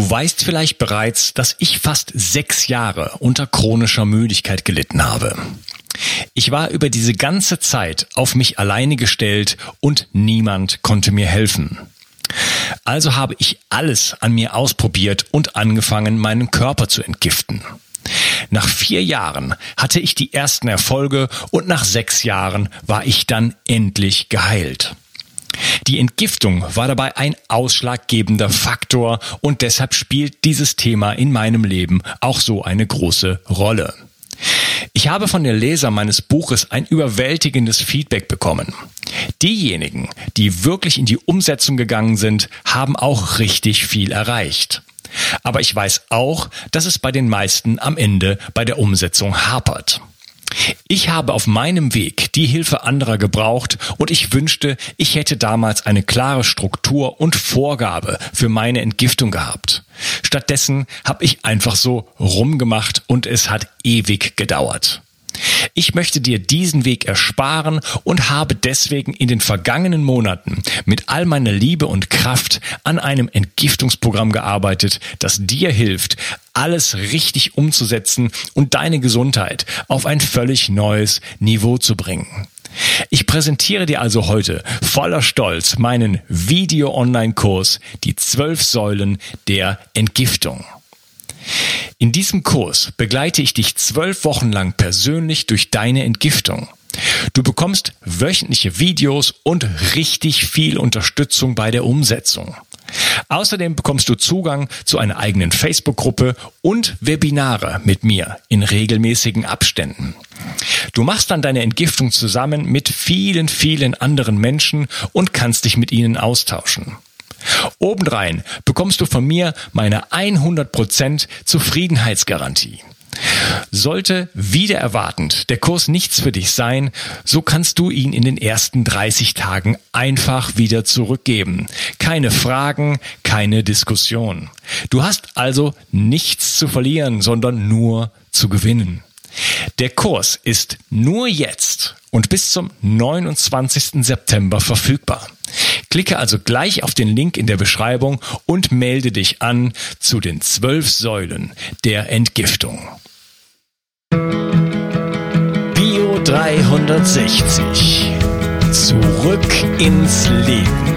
Du weißt vielleicht bereits, dass ich fast sechs Jahre unter chronischer Müdigkeit gelitten habe. Ich war über diese ganze Zeit auf mich alleine gestellt und niemand konnte mir helfen. Also habe ich alles an mir ausprobiert und angefangen, meinen Körper zu entgiften. Nach vier Jahren hatte ich die ersten Erfolge und nach sechs Jahren war ich dann endlich geheilt. Die Entgiftung war dabei ein ausschlaggebender Faktor und deshalb spielt dieses Thema in meinem Leben auch so eine große Rolle. Ich habe von den Lesern meines Buches ein überwältigendes Feedback bekommen. Diejenigen, die wirklich in die Umsetzung gegangen sind, haben auch richtig viel erreicht. Aber ich weiß auch, dass es bei den meisten am Ende bei der Umsetzung hapert. Ich habe auf meinem Weg die Hilfe anderer gebraucht und ich wünschte, ich hätte damals eine klare Struktur und Vorgabe für meine Entgiftung gehabt. Stattdessen habe ich einfach so rumgemacht und es hat ewig gedauert. Ich möchte dir diesen Weg ersparen und habe deswegen in den vergangenen Monaten mit all meiner Liebe und Kraft an einem Entgiftungsprogramm gearbeitet, das dir hilft, alles richtig umzusetzen und deine Gesundheit auf ein völlig neues Niveau zu bringen. Ich präsentiere dir also heute voller Stolz meinen Video-Online-Kurs Die zwölf Säulen der Entgiftung. In diesem Kurs begleite ich dich zwölf Wochen lang persönlich durch deine Entgiftung. Du bekommst wöchentliche Videos und richtig viel Unterstützung bei der Umsetzung. Außerdem bekommst du Zugang zu einer eigenen Facebook-Gruppe und Webinare mit mir in regelmäßigen Abständen. Du machst dann deine Entgiftung zusammen mit vielen, vielen anderen Menschen und kannst dich mit ihnen austauschen. Obendrein bekommst du von mir meine 100% Zufriedenheitsgarantie. Sollte wieder erwartend der Kurs nichts für dich sein, so kannst du ihn in den ersten 30 Tagen einfach wieder zurückgeben. Keine Fragen, keine Diskussion. Du hast also nichts zu verlieren, sondern nur zu gewinnen. Der Kurs ist nur jetzt und bis zum 29. September verfügbar. Klicke also gleich auf den Link in der Beschreibung und melde dich an zu den zwölf Säulen der Entgiftung. Bio 360. Zurück ins Leben.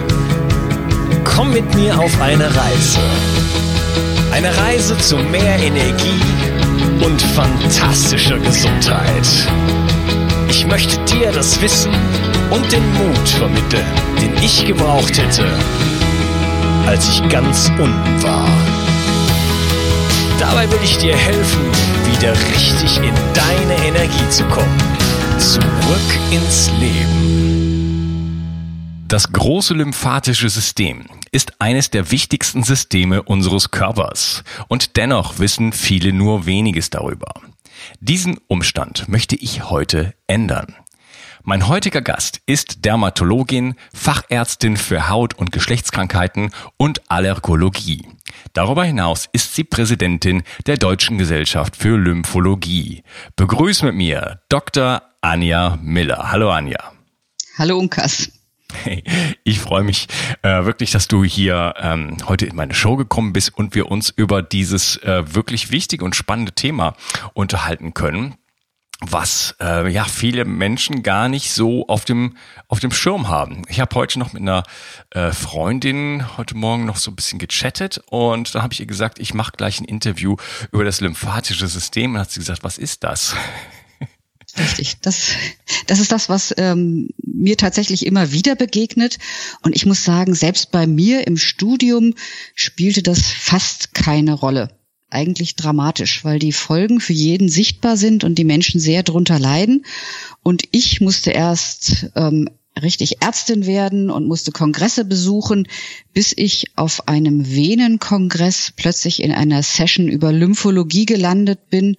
Komm mit mir auf eine Reise. Eine Reise zu mehr Energie und fantastischer Gesundheit. Ich möchte dir das Wissen und den Mut vermitteln, den ich gebraucht hätte, als ich ganz unten war. Dabei will ich dir helfen, wieder richtig in deine Energie zu kommen. Zurück ins Leben. Das große lymphatische System ist eines der wichtigsten Systeme unseres Körpers. Und dennoch wissen viele nur weniges darüber. Diesen Umstand möchte ich heute ändern. Mein heutiger Gast ist Dermatologin, Fachärztin für Haut- und Geschlechtskrankheiten und Allergologie. Darüber hinaus ist sie Präsidentin der Deutschen Gesellschaft für Lymphologie. Begrüß mit mir Dr. Anja Miller. Hallo Anja. Hallo Unkas. Hey, ich freue mich äh, wirklich, dass du hier ähm, heute in meine Show gekommen bist und wir uns über dieses äh, wirklich wichtige und spannende Thema unterhalten können was äh, ja viele Menschen gar nicht so auf dem auf dem Schirm haben. Ich habe heute noch mit einer äh, Freundin heute Morgen noch so ein bisschen gechattet und dann habe ich ihr gesagt, ich mache gleich ein Interview über das lymphatische System und hat sie gesagt, was ist das? Richtig, das, das ist das, was ähm, mir tatsächlich immer wieder begegnet. Und ich muss sagen, selbst bei mir im Studium spielte das fast keine Rolle. Eigentlich dramatisch, weil die Folgen für jeden sichtbar sind und die Menschen sehr drunter leiden. Und ich musste erst ähm, richtig Ärztin werden und musste Kongresse besuchen, bis ich auf einem Venenkongress plötzlich in einer Session über Lymphologie gelandet bin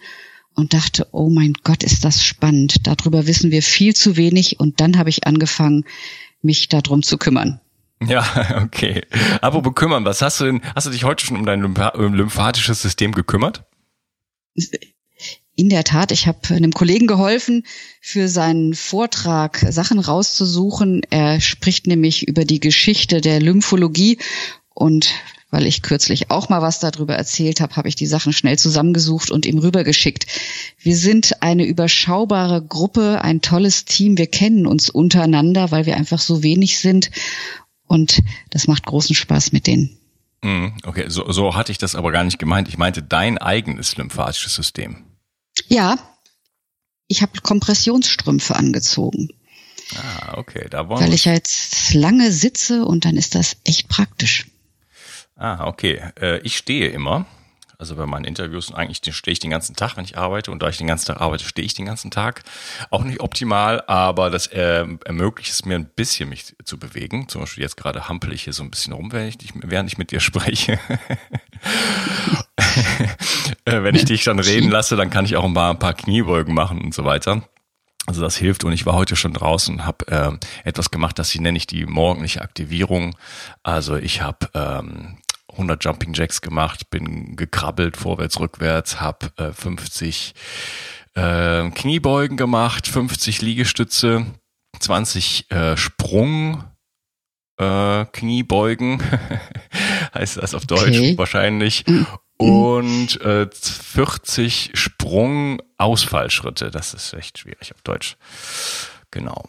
und dachte, oh mein Gott, ist das spannend. Darüber wissen wir viel zu wenig. Und dann habe ich angefangen, mich darum zu kümmern. Ja, okay. Apropos kümmern, was hast du denn, hast du dich heute schon um dein lymphatisches System gekümmert? In der Tat, ich habe einem Kollegen geholfen, für seinen Vortrag Sachen rauszusuchen. Er spricht nämlich über die Geschichte der Lymphologie und weil ich kürzlich auch mal was darüber erzählt habe, habe ich die Sachen schnell zusammengesucht und ihm rübergeschickt. Wir sind eine überschaubare Gruppe, ein tolles Team. Wir kennen uns untereinander, weil wir einfach so wenig sind. Und das macht großen Spaß mit denen. Mhm, okay, so, so hatte ich das aber gar nicht gemeint. Ich meinte dein eigenes lymphatisches System. Ja, ich habe Kompressionsstrümpfe angezogen. Ah, okay, da wollen Weil ich ja jetzt lange sitze und dann ist das echt praktisch. Ah, okay. Äh, ich stehe immer. Also bei meinen Interviews eigentlich stehe ich den ganzen Tag, wenn ich arbeite. Und da ich den ganzen Tag arbeite, stehe ich den ganzen Tag. Auch nicht optimal, aber das äh, ermöglicht es mir ein bisschen, mich zu bewegen. Zum Beispiel jetzt gerade hampel ich hier so ein bisschen rum, während ich, während ich mit dir spreche. Äh, wenn ich dich dann reden lasse, dann kann ich auch ein paar, ein paar Kniebeugen machen und so weiter. Also das hilft und ich war heute schon draußen und habe äh, etwas gemacht, das nenne ich die morgendliche Aktivierung. Also ich habe ähm, 100 Jumping Jacks gemacht, bin gekrabbelt vorwärts, rückwärts, habe äh, 50 äh, Kniebeugen gemacht, 50 Liegestütze, 20 äh, Sprung äh, Kniebeugen, heißt das auf Deutsch okay. wahrscheinlich. Mhm. Und äh, 40 Sprung-Ausfallschritte. Das ist echt schwierig auf Deutsch. Genau.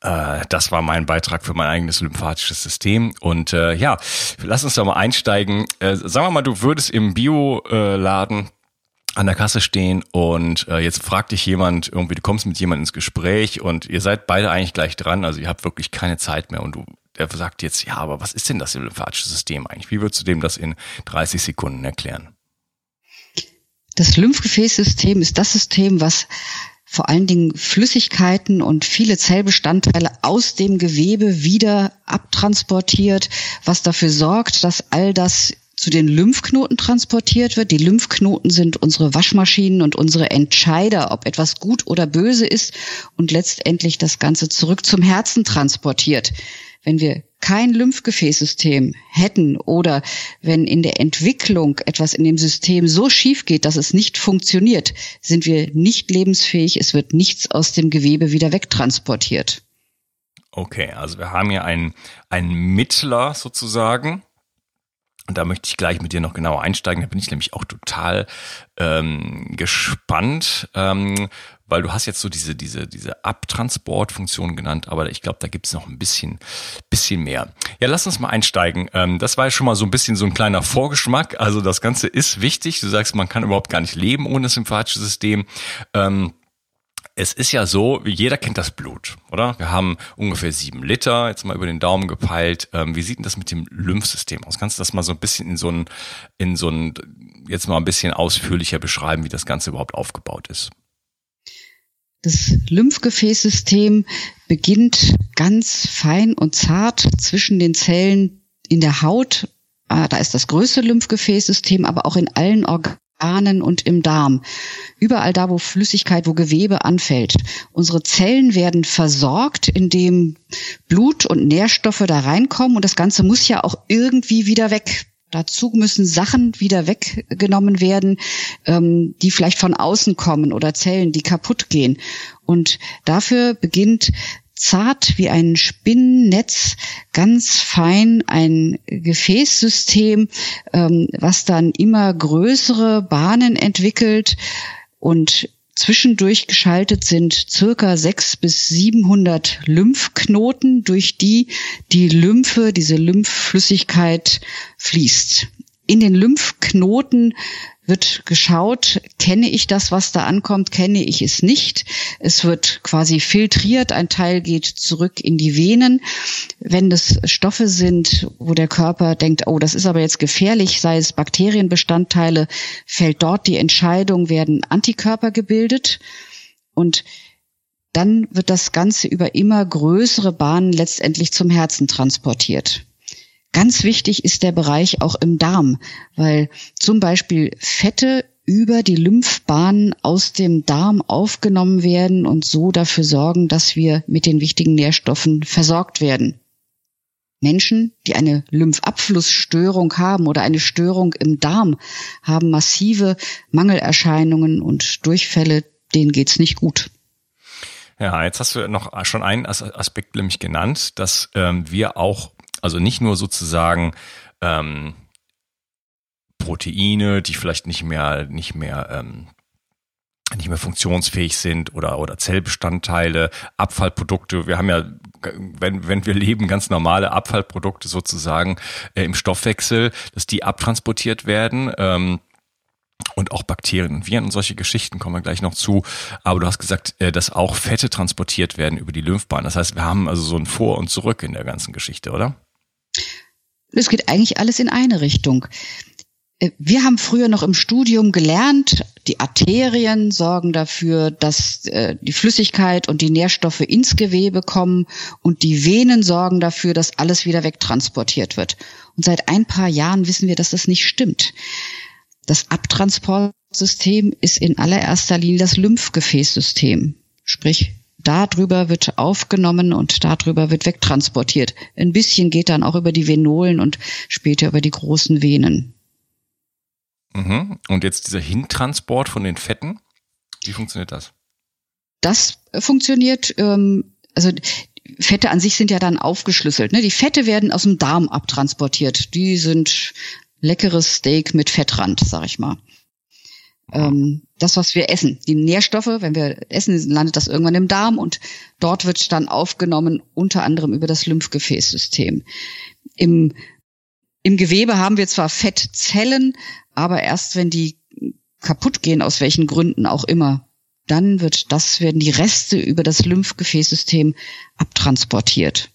Äh, das war mein Beitrag für mein eigenes lymphatisches System. Und äh, ja, lass uns da mal einsteigen. Äh, sagen wir mal, du würdest im Bioladen an der Kasse stehen und äh, jetzt fragt dich jemand irgendwie, du kommst mit jemandem ins Gespräch und ihr seid beide eigentlich gleich dran, also ihr habt wirklich keine Zeit mehr und du der sagt jetzt, ja, aber was ist denn das lymphatische System eigentlich? Wie würdest du dem das in 30 Sekunden erklären? Das Lymphgefäßsystem ist das System, was vor allen Dingen Flüssigkeiten und viele Zellbestandteile aus dem Gewebe wieder abtransportiert, was dafür sorgt, dass all das zu den Lymphknoten transportiert wird. Die Lymphknoten sind unsere Waschmaschinen und unsere Entscheider, ob etwas gut oder böse ist und letztendlich das Ganze zurück zum Herzen transportiert. Wenn wir kein Lymphgefäßsystem hätten oder wenn in der Entwicklung etwas in dem System so schief geht, dass es nicht funktioniert, sind wir nicht lebensfähig, es wird nichts aus dem Gewebe wieder wegtransportiert. Okay, also wir haben hier einen, einen Mittler sozusagen, und da möchte ich gleich mit dir noch genauer einsteigen. Da bin ich nämlich auch total ähm, gespannt, ähm, weil du hast jetzt so diese, diese, diese Abtransportfunktion genannt, aber ich glaube, da gibt es noch ein bisschen, bisschen mehr. Ja, lass uns mal einsteigen. Ähm, das war ja schon mal so ein bisschen so ein kleiner Vorgeschmack. Also das Ganze ist wichtig. Du sagst, man kann überhaupt gar nicht leben ohne das sympathische System. Ähm, es ist ja so, jeder kennt das Blut, oder? Wir haben ungefähr sieben Liter, jetzt mal über den Daumen gepeilt. Ähm, wie sieht denn das mit dem Lymphsystem aus? Kannst du das mal so ein bisschen in so ein, in so ein, jetzt mal ein bisschen ausführlicher beschreiben, wie das Ganze überhaupt aufgebaut ist? Das Lymphgefäßsystem beginnt ganz fein und zart zwischen den Zellen in der Haut. Ah, da ist das größte Lymphgefäßsystem, aber auch in allen Organen und im Darm. Überall da, wo Flüssigkeit, wo Gewebe anfällt. Unsere Zellen werden versorgt, indem Blut und Nährstoffe da reinkommen und das Ganze muss ja auch irgendwie wieder weg. Dazu müssen Sachen wieder weggenommen werden, ähm, die vielleicht von außen kommen oder Zellen, die kaputt gehen. Und dafür beginnt zart wie ein Spinnennetz, ganz fein ein Gefäßsystem, ähm, was dann immer größere Bahnen entwickelt und Zwischendurch geschaltet sind circa sechs bis 700 Lymphknoten, durch die die Lymphe, diese Lymphflüssigkeit fließt. In den Lymphknoten wird geschaut, kenne ich das, was da ankommt, kenne ich es nicht. Es wird quasi filtriert, ein Teil geht zurück in die Venen. Wenn das Stoffe sind, wo der Körper denkt, oh, das ist aber jetzt gefährlich, sei es Bakterienbestandteile, fällt dort die Entscheidung, werden Antikörper gebildet und dann wird das Ganze über immer größere Bahnen letztendlich zum Herzen transportiert. Ganz wichtig ist der Bereich auch im Darm, weil zum Beispiel Fette über die Lymphbahnen aus dem Darm aufgenommen werden und so dafür sorgen, dass wir mit den wichtigen Nährstoffen versorgt werden. Menschen, die eine Lymphabflussstörung haben oder eine Störung im Darm, haben massive Mangelerscheinungen und Durchfälle, denen geht's nicht gut. Ja, jetzt hast du noch schon einen Aspekt nämlich genannt, dass ähm, wir auch also nicht nur sozusagen ähm, Proteine, die vielleicht nicht mehr, nicht mehr, ähm, nicht mehr funktionsfähig sind oder, oder Zellbestandteile, Abfallprodukte. Wir haben ja, wenn, wenn wir leben, ganz normale Abfallprodukte sozusagen äh, im Stoffwechsel, dass die abtransportiert werden. Ähm, und auch Bakterien und Viren und solche Geschichten kommen wir gleich noch zu. Aber du hast gesagt, äh, dass auch Fette transportiert werden über die Lymphbahn. Das heißt, wir haben also so ein Vor und Zurück in der ganzen Geschichte, oder? Es geht eigentlich alles in eine Richtung. Äh, wir haben früher noch im Studium gelernt, die Arterien sorgen dafür, dass äh, die Flüssigkeit und die Nährstoffe ins Gewebe kommen und die Venen sorgen dafür, dass alles wieder wegtransportiert wird. Und seit ein paar Jahren wissen wir, dass das nicht stimmt. Das Abtransportsystem ist in allererster Linie das Lymphgefäßsystem. Sprich, darüber wird aufgenommen und darüber wird wegtransportiert. Ein bisschen geht dann auch über die Venolen und später über die großen Venen. Mhm. Und jetzt dieser Hintransport von den Fetten, wie funktioniert das? Das funktioniert, ähm, also Fette an sich sind ja dann aufgeschlüsselt. Ne? Die Fette werden aus dem Darm abtransportiert. Die sind leckeres Steak mit Fettrand, sag ich mal. Ähm, das, was wir essen, die Nährstoffe, wenn wir essen, landet das irgendwann im Darm und dort wird dann aufgenommen, unter anderem über das Lymphgefäßsystem. Im, im Gewebe haben wir zwar Fettzellen, aber erst wenn die kaputt gehen, aus welchen Gründen auch immer, dann wird das, werden die Reste über das Lymphgefäßsystem abtransportiert.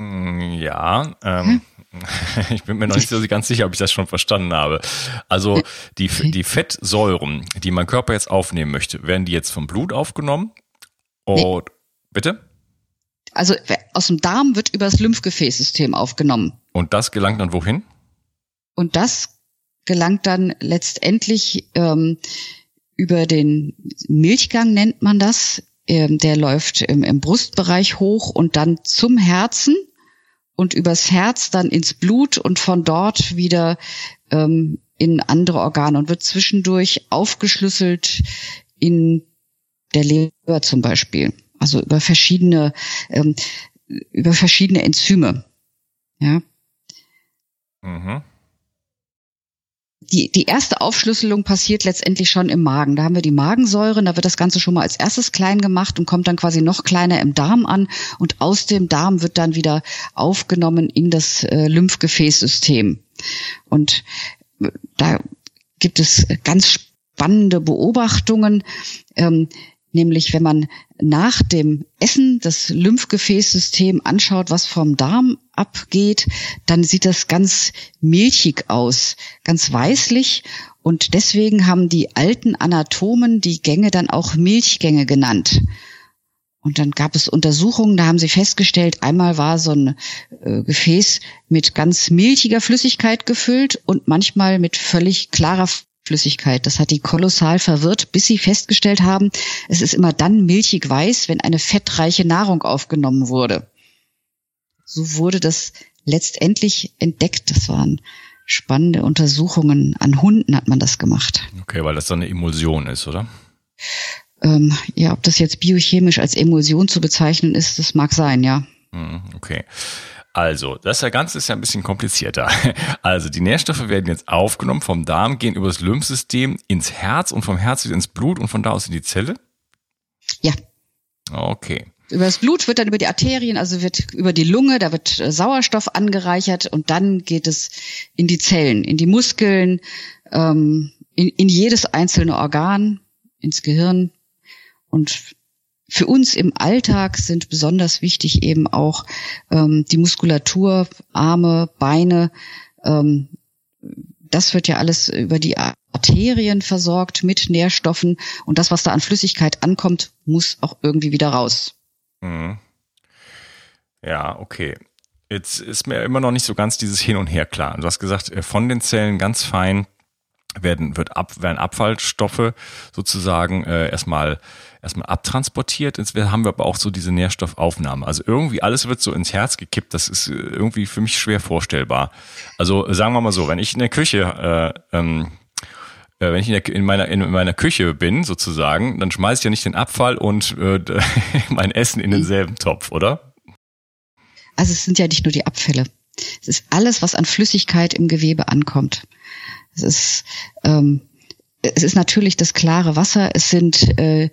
Hm, ja, ähm, hm? ich bin mir noch nicht so ganz sicher, ob ich das schon verstanden habe. Also die, die Fettsäuren, die mein Körper jetzt aufnehmen möchte, werden die jetzt vom Blut aufgenommen? Und nee. bitte? Also aus dem Darm wird über das Lymphgefäßsystem aufgenommen. Und das gelangt dann wohin? Und das gelangt dann letztendlich ähm, über den Milchgang nennt man das. Ähm, der läuft im, im Brustbereich hoch und dann zum Herzen und übers Herz dann ins Blut und von dort wieder ähm, in andere Organe und wird zwischendurch aufgeschlüsselt in der Leber zum Beispiel. Also über verschiedene, ähm, über verschiedene Enzyme. Ja. Mhm die, die erste Aufschlüsselung passiert letztendlich schon im Magen. Da haben wir die Magensäure, da wird das Ganze schon mal als erstes klein gemacht und kommt dann quasi noch kleiner im Darm an und aus dem Darm wird dann wieder aufgenommen in das äh, Lymphgefäßsystem. Und äh, da gibt es ganz spannende Beobachtungen. Ähm, nämlich wenn man nach dem Essen das Lymphgefäßsystem anschaut, was vom Darm abgeht, dann sieht das ganz milchig aus, ganz weißlich und deswegen haben die alten Anatomen die Gänge dann auch Milchgänge genannt. Und dann gab es Untersuchungen, da haben sie festgestellt, einmal war so ein äh, Gefäß mit ganz milchiger Flüssigkeit gefüllt und manchmal mit völlig klarer Flüssigkeit. Das hat die kolossal verwirrt, bis sie festgestellt haben, es ist immer dann milchig weiß, wenn eine fettreiche Nahrung aufgenommen wurde. So wurde das letztendlich entdeckt. Das waren spannende Untersuchungen. An Hunden hat man das gemacht. Okay, weil das so eine Emulsion ist, oder? Ähm, ja, ob das jetzt biochemisch als Emulsion zu bezeichnen ist, das mag sein, ja. Hm, okay. Also, das Ganze ist ja ein bisschen komplizierter. Also, die Nährstoffe werden jetzt aufgenommen vom Darm, gehen über das Lymphsystem ins Herz und vom Herz wieder ins Blut und von da aus in die Zelle? Ja. Okay. Über das Blut wird dann über die Arterien, also wird über die Lunge, da wird äh, Sauerstoff angereichert und dann geht es in die Zellen, in die Muskeln, ähm, in, in jedes einzelne Organ, ins Gehirn und für uns im Alltag sind besonders wichtig eben auch ähm, die Muskulatur, Arme, Beine. Ähm, das wird ja alles über die Arterien versorgt mit Nährstoffen und das, was da an Flüssigkeit ankommt, muss auch irgendwie wieder raus. Mhm. Ja, okay. Jetzt ist mir immer noch nicht so ganz dieses Hin und Her klar. Du hast gesagt, äh, von den Zellen ganz fein werden, wird ab, werden Abfallstoffe sozusagen äh, erstmal erstmal abtransportiert. Jetzt haben wir aber auch so diese Nährstoffaufnahme. Also irgendwie alles wird so ins Herz gekippt. Das ist äh, irgendwie für mich schwer vorstellbar. Also sagen wir mal so, wenn ich in der Küche äh, ähm, äh, wenn ich in, der, in, meiner, in meiner Küche bin, sozusagen, dann schmeiße ich ja nicht den Abfall und äh, mein Essen in denselben Topf, oder? Also es sind ja nicht nur die Abfälle. Es ist alles, was an Flüssigkeit im Gewebe ankommt. Es ist, ähm, es ist natürlich das klare Wasser, es sind äh,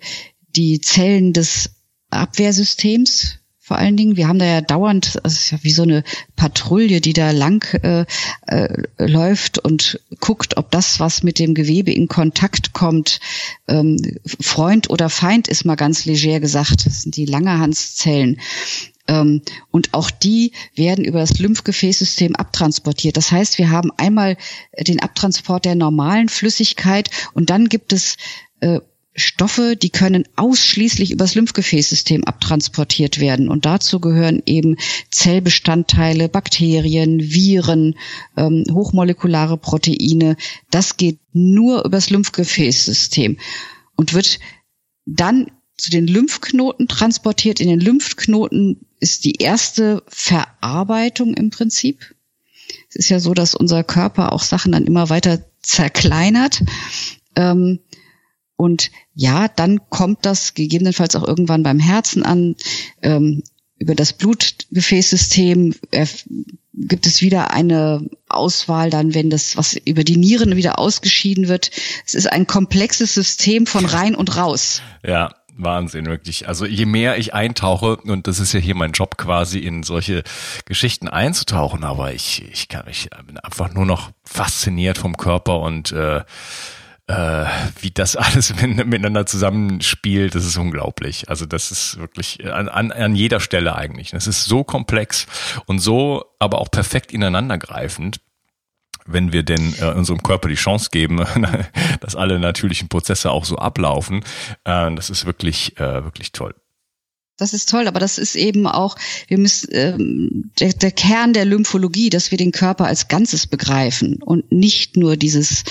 die Zellen des Abwehrsystems, vor allen Dingen. Wir haben da ja dauernd, es ist ja wie so eine Patrouille, die da lang äh, äh, läuft und guckt, ob das, was mit dem Gewebe in Kontakt kommt, ähm, Freund oder Feind ist mal ganz leger gesagt. Das sind die Langerhanszellen. Ähm, und auch die werden über das Lymphgefäßsystem abtransportiert. Das heißt, wir haben einmal den Abtransport der normalen Flüssigkeit und dann gibt es äh, Stoffe, die können ausschließlich übers Lymphgefäßsystem abtransportiert werden. Und dazu gehören eben Zellbestandteile, Bakterien, Viren, ähm, hochmolekulare Proteine. Das geht nur übers Lymphgefäßsystem und wird dann zu den Lymphknoten transportiert. In den Lymphknoten ist die erste Verarbeitung im Prinzip. Es ist ja so, dass unser Körper auch Sachen dann immer weiter zerkleinert. Ähm, und ja, dann kommt das gegebenenfalls auch irgendwann beim Herzen an. Ähm, über das Blutgefäßsystem äh, gibt es wieder eine Auswahl dann, wenn das, was über die Nieren wieder ausgeschieden wird. Es ist ein komplexes System von rein und raus. Ja, Wahnsinn, wirklich. Also je mehr ich eintauche, und das ist ja hier mein Job quasi, in solche Geschichten einzutauchen, aber ich, ich kann, ich bin einfach nur noch fasziniert vom Körper und äh, äh, wie das alles miteinander zusammenspielt, das ist unglaublich. Also das ist wirklich an, an, an jeder Stelle eigentlich. Das ist so komplex und so aber auch perfekt ineinandergreifend wenn wir denn äh, unserem Körper die Chance geben, dass alle natürlichen Prozesse auch so ablaufen. Äh, das ist wirklich, äh, wirklich toll. Das ist toll, aber das ist eben auch, wir müssen ähm, der, der Kern der Lymphologie, dass wir den Körper als Ganzes begreifen und nicht nur dieses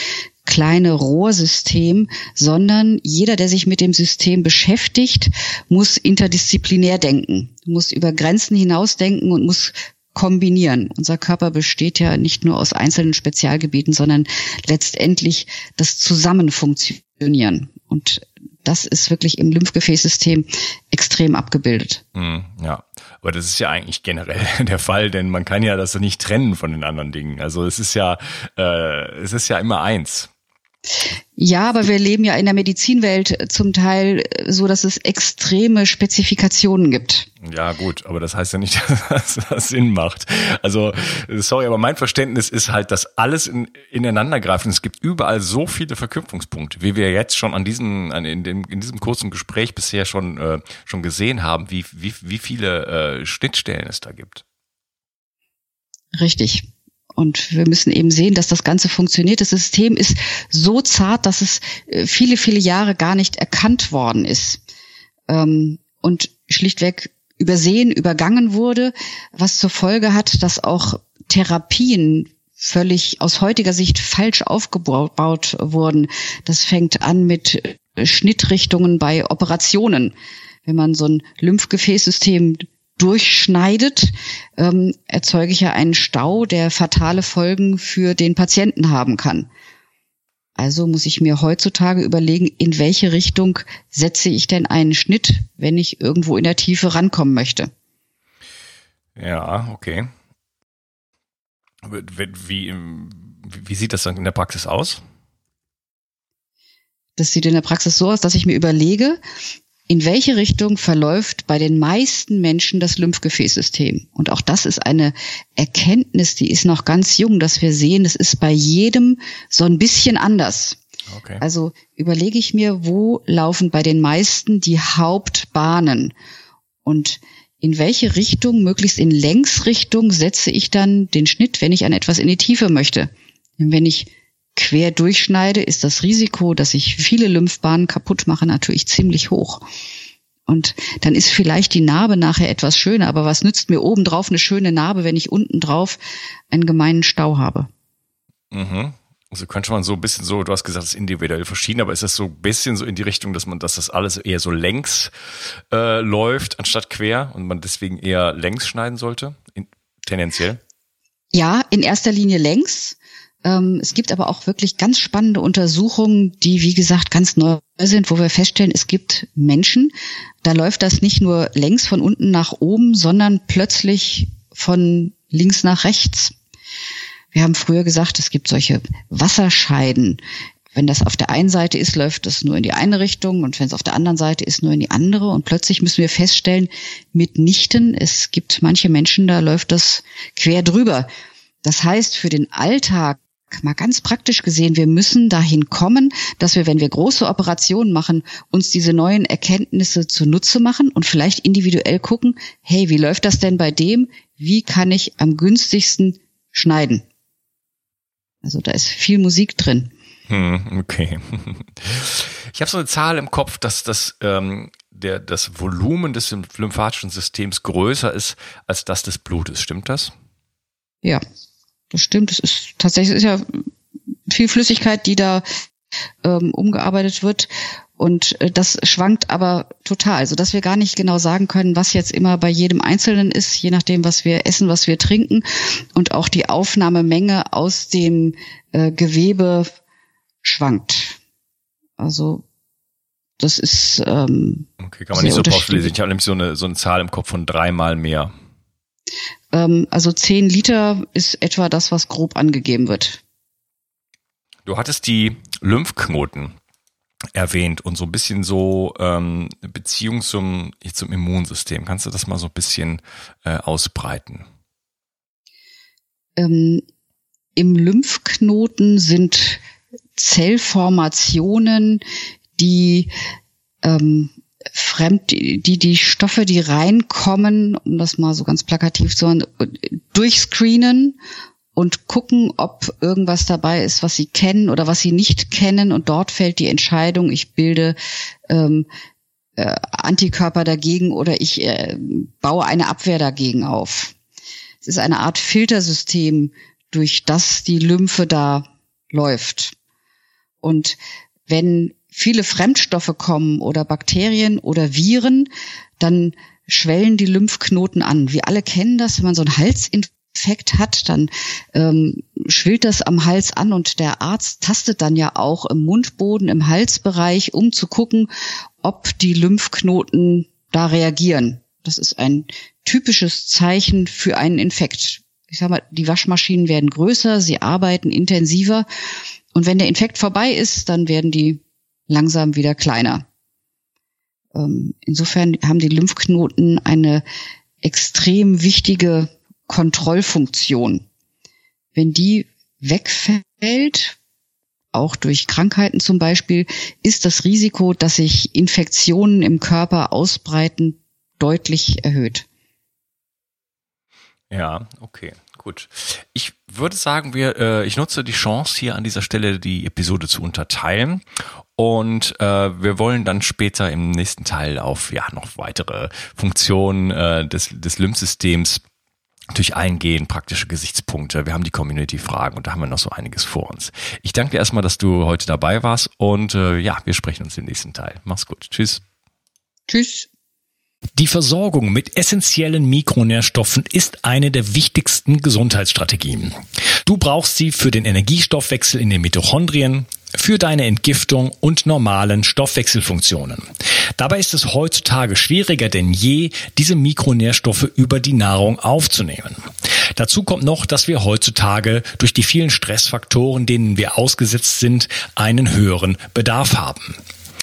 kleine Rohrsystem, sondern jeder, der sich mit dem System beschäftigt, muss interdisziplinär denken, muss über Grenzen hinausdenken und muss kombinieren. Unser Körper besteht ja nicht nur aus einzelnen Spezialgebieten, sondern letztendlich das Zusammenfunktionieren. Und das ist wirklich im Lymphgefäßsystem extrem abgebildet. Hm, ja, aber das ist ja eigentlich generell der Fall, denn man kann ja das nicht trennen von den anderen Dingen. Also es ist ja, äh, es ist ja immer eins. Ja, aber wir leben ja in der Medizinwelt zum Teil so, dass es extreme Spezifikationen gibt. Ja, gut, aber das heißt ja nicht, dass das Sinn macht. Also, sorry, aber mein Verständnis ist halt, dass alles in, ineinander greift. Und es gibt überall so viele Verknüpfungspunkte, wie wir jetzt schon an diesem, an, in, dem, in diesem kurzen Gespräch bisher schon, äh, schon gesehen haben, wie, wie, wie viele äh, Schnittstellen es da gibt. Richtig. Und wir müssen eben sehen, dass das Ganze funktioniert. Das System ist so zart, dass es äh, viele, viele Jahre gar nicht erkannt worden ist. Ähm, und schlichtweg übersehen, übergangen wurde, was zur Folge hat, dass auch Therapien völlig aus heutiger Sicht falsch aufgebaut wurden. Das fängt an mit Schnittrichtungen bei Operationen. Wenn man so ein Lymphgefäßsystem durchschneidet, ähm, erzeuge ich ja einen Stau, der fatale Folgen für den Patienten haben kann. Also muss ich mir heutzutage überlegen, in welche Richtung setze ich denn einen Schnitt, wenn ich irgendwo in der Tiefe rankommen möchte. Ja, okay. Wie, wie sieht das dann in der Praxis aus? Das sieht in der Praxis so aus, dass ich mir überlege, in welche Richtung verläuft bei den meisten Menschen das Lymphgefäßsystem. Und auch das ist eine Erkenntnis, die ist noch ganz jung, dass wir sehen, es ist bei jedem so ein bisschen anders. Okay. Also überlege ich mir, wo laufen bei den meisten die Hauptbahnen und in welche Richtung, möglichst in Längsrichtung, setze ich dann den Schnitt, wenn ich an etwas in die Tiefe möchte. wenn ich quer durchschneide, ist das Risiko, dass ich viele Lymphbahnen kaputt mache, natürlich ziemlich hoch. Und dann ist vielleicht die Narbe nachher etwas schöner, aber was nützt mir obendrauf eine schöne Narbe, wenn ich unten drauf einen gemeinen Stau habe? Mhm. Also könnte man so ein bisschen so, du hast gesagt, es ist individuell verschieden, aber ist das so ein bisschen so in die Richtung, dass man, dass das alles eher so längs äh, läuft anstatt quer und man deswegen eher längs schneiden sollte, in, tendenziell? Ja, in erster Linie längs. Ähm, es gibt aber auch wirklich ganz spannende Untersuchungen, die, wie gesagt, ganz neu sind, wo wir feststellen, es gibt Menschen, da läuft das nicht nur längs von unten nach oben, sondern plötzlich von links nach rechts. Wir haben früher gesagt, es gibt solche Wasserscheiden. Wenn das auf der einen Seite ist, läuft es nur in die eine Richtung und wenn es auf der anderen Seite ist, nur in die andere. Und plötzlich müssen wir feststellen, mitnichten, es gibt manche Menschen, da läuft das quer drüber. Das heißt, für den Alltag mal ganz praktisch gesehen, wir müssen dahin kommen, dass wir, wenn wir große Operationen machen, uns diese neuen Erkenntnisse zunutze machen und vielleicht individuell gucken, hey, wie läuft das denn bei dem? Wie kann ich am günstigsten schneiden? Also da ist viel Musik drin. Hm, okay. Ich habe so eine Zahl im Kopf, dass das, ähm, der, das Volumen des lymphatischen Systems größer ist als das des Blutes. Stimmt das? Ja, das stimmt. Es ist tatsächlich ist ja viel Flüssigkeit, die da ähm, umgearbeitet wird. Und äh, das schwankt aber total, so dass wir gar nicht genau sagen können, was jetzt immer bei jedem Einzelnen ist, je nachdem, was wir essen, was wir trinken und auch die Aufnahmemenge aus dem äh, Gewebe schwankt. Also das ist ähm, okay, kann man nicht so pauschalisieren. Ich habe nämlich so eine so eine Zahl im Kopf von dreimal mehr. Ähm, also zehn Liter ist etwa das, was grob angegeben wird. Du hattest die Lymphknoten erwähnt und so ein bisschen so ähm, Beziehung zum, zum Immunsystem. Kannst du das mal so ein bisschen äh, ausbreiten? Ähm, Im Lymphknoten sind Zellformationen, die ähm, fremd, die die Stoffe, die reinkommen, um das mal so ganz plakativ zu sagen, durchscreenen und gucken, ob irgendwas dabei ist, was sie kennen oder was sie nicht kennen. Und dort fällt die Entscheidung, ich bilde ähm, äh, Antikörper dagegen oder ich äh, baue eine Abwehr dagegen auf. Es ist eine Art Filtersystem, durch das die Lymphe da läuft. Und wenn viele Fremdstoffe kommen oder Bakterien oder Viren, dann schwellen die Lymphknoten an. Wir alle kennen das, wenn man so einen Halsinfekt hat, dann ähm, schwillt das am Hals an und der Arzt tastet dann ja auch im Mundboden, im Halsbereich, um zu gucken, ob die Lymphknoten da reagieren. Das ist ein typisches Zeichen für einen Infekt. Ich sag mal, die Waschmaschinen werden größer, sie arbeiten intensiver und wenn der Infekt vorbei ist, dann werden die langsam wieder kleiner. Ähm, insofern haben die Lymphknoten eine extrem wichtige Kontrollfunktion. Wenn die wegfällt, auch durch Krankheiten zum Beispiel, ist das Risiko, dass sich Infektionen im Körper ausbreiten, deutlich erhöht. Ja, okay, gut. Ich würde sagen, wir, äh, ich nutze die Chance hier an dieser Stelle die Episode zu unterteilen und äh, wir wollen dann später im nächsten Teil auf ja noch weitere Funktionen äh, des, des Lymphsystems natürlich eingehen, praktische Gesichtspunkte. Wir haben die Community-Fragen und da haben wir noch so einiges vor uns. Ich danke dir erstmal, dass du heute dabei warst und äh, ja, wir sprechen uns im nächsten Teil. Mach's gut. Tschüss. Tschüss. Die Versorgung mit essentiellen Mikronährstoffen ist eine der wichtigsten Gesundheitsstrategien. Du brauchst sie für den Energiestoffwechsel in den Mitochondrien, für deine Entgiftung und normalen Stoffwechselfunktionen. Dabei ist es heutzutage schwieriger denn je, diese Mikronährstoffe über die Nahrung aufzunehmen. Dazu kommt noch, dass wir heutzutage durch die vielen Stressfaktoren, denen wir ausgesetzt sind, einen höheren Bedarf haben.